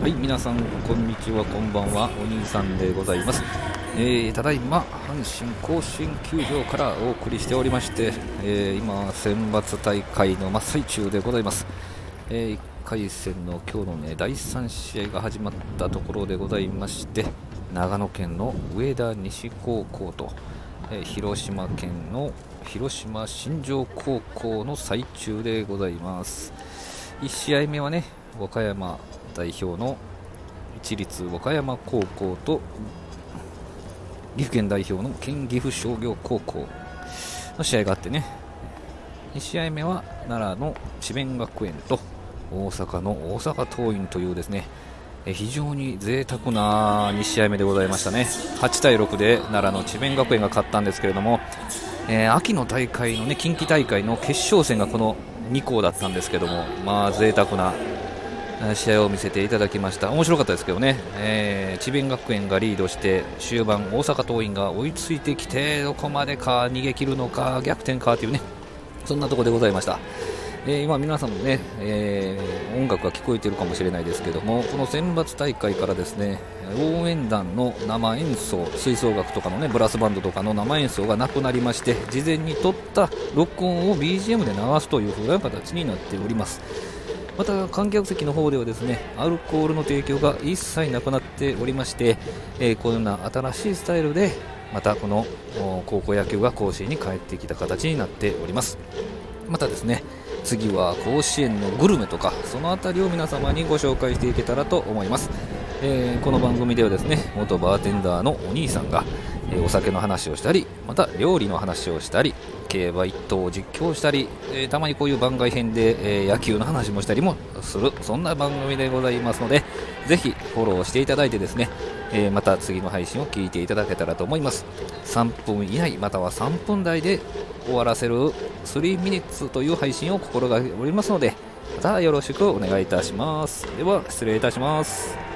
はい皆さんこんにちはこんばんはお兄さんでございます、えー、ただいま阪神甲子園球場からお送りしておりまして、えー、今選抜大会の真っ最中でございます、えー、1回戦の今日のね第3試合が始まったところでございまして長野県の上田西高校と、え広島県の広島新庄高校の最中でございます。1試合目はね和歌山代表の市立和歌山高校と岐阜県代表の県岐阜商業高校の試合があってね。2試合目は奈良の智弁学園と大阪の大阪桐蔭というですね非常に贅沢な2試合目でございましたね。8対6で奈良の智弁学園が勝ったんですけれども、えー、秋の大会のね近畿大会の決勝戦がこの2校だったんですけどもまあ贅沢な試合を見せていただきました面白かったですけどね、えー、智弁学園がリードして終盤大阪桐蔭が追いついてきてどこまでか逃げ切るのか逆転かというねそんなところでございました。えー、今、皆さんもね、えー、音楽が聞こえているかもしれないですけどもこの選抜大会からですね応援団の生演奏吹奏楽とかのねブラスバンドとかの生演奏がなくなりまして事前に撮った録音を BGM で流すという風な形になっております。また観客席の方ではですねアルコールの提供が一切なくなっておりまして、えー、このような新しいスタイルでまたこの高校野球が甲子園に帰ってきた形になっております。またですね次は甲子園のグルメとかその辺りを皆様にご紹介していけたらと思います、えー、この番組ではですね元バーテンダーのお兄さんが、え、お酒の話をしたりまた料理の話をしたり競馬一頭を実況したり、えー、たまにこういう番外編で、えー、野球の話もしたりもするそんな番組でございますのでぜひフォローしていただいてですね、えー、また次の配信を聞いていただけたらと思います。3分以内または3分台で終わらせる3ミニッツという配信を心がけておりますのでまたよろしくお願いいたします。では失礼いたします。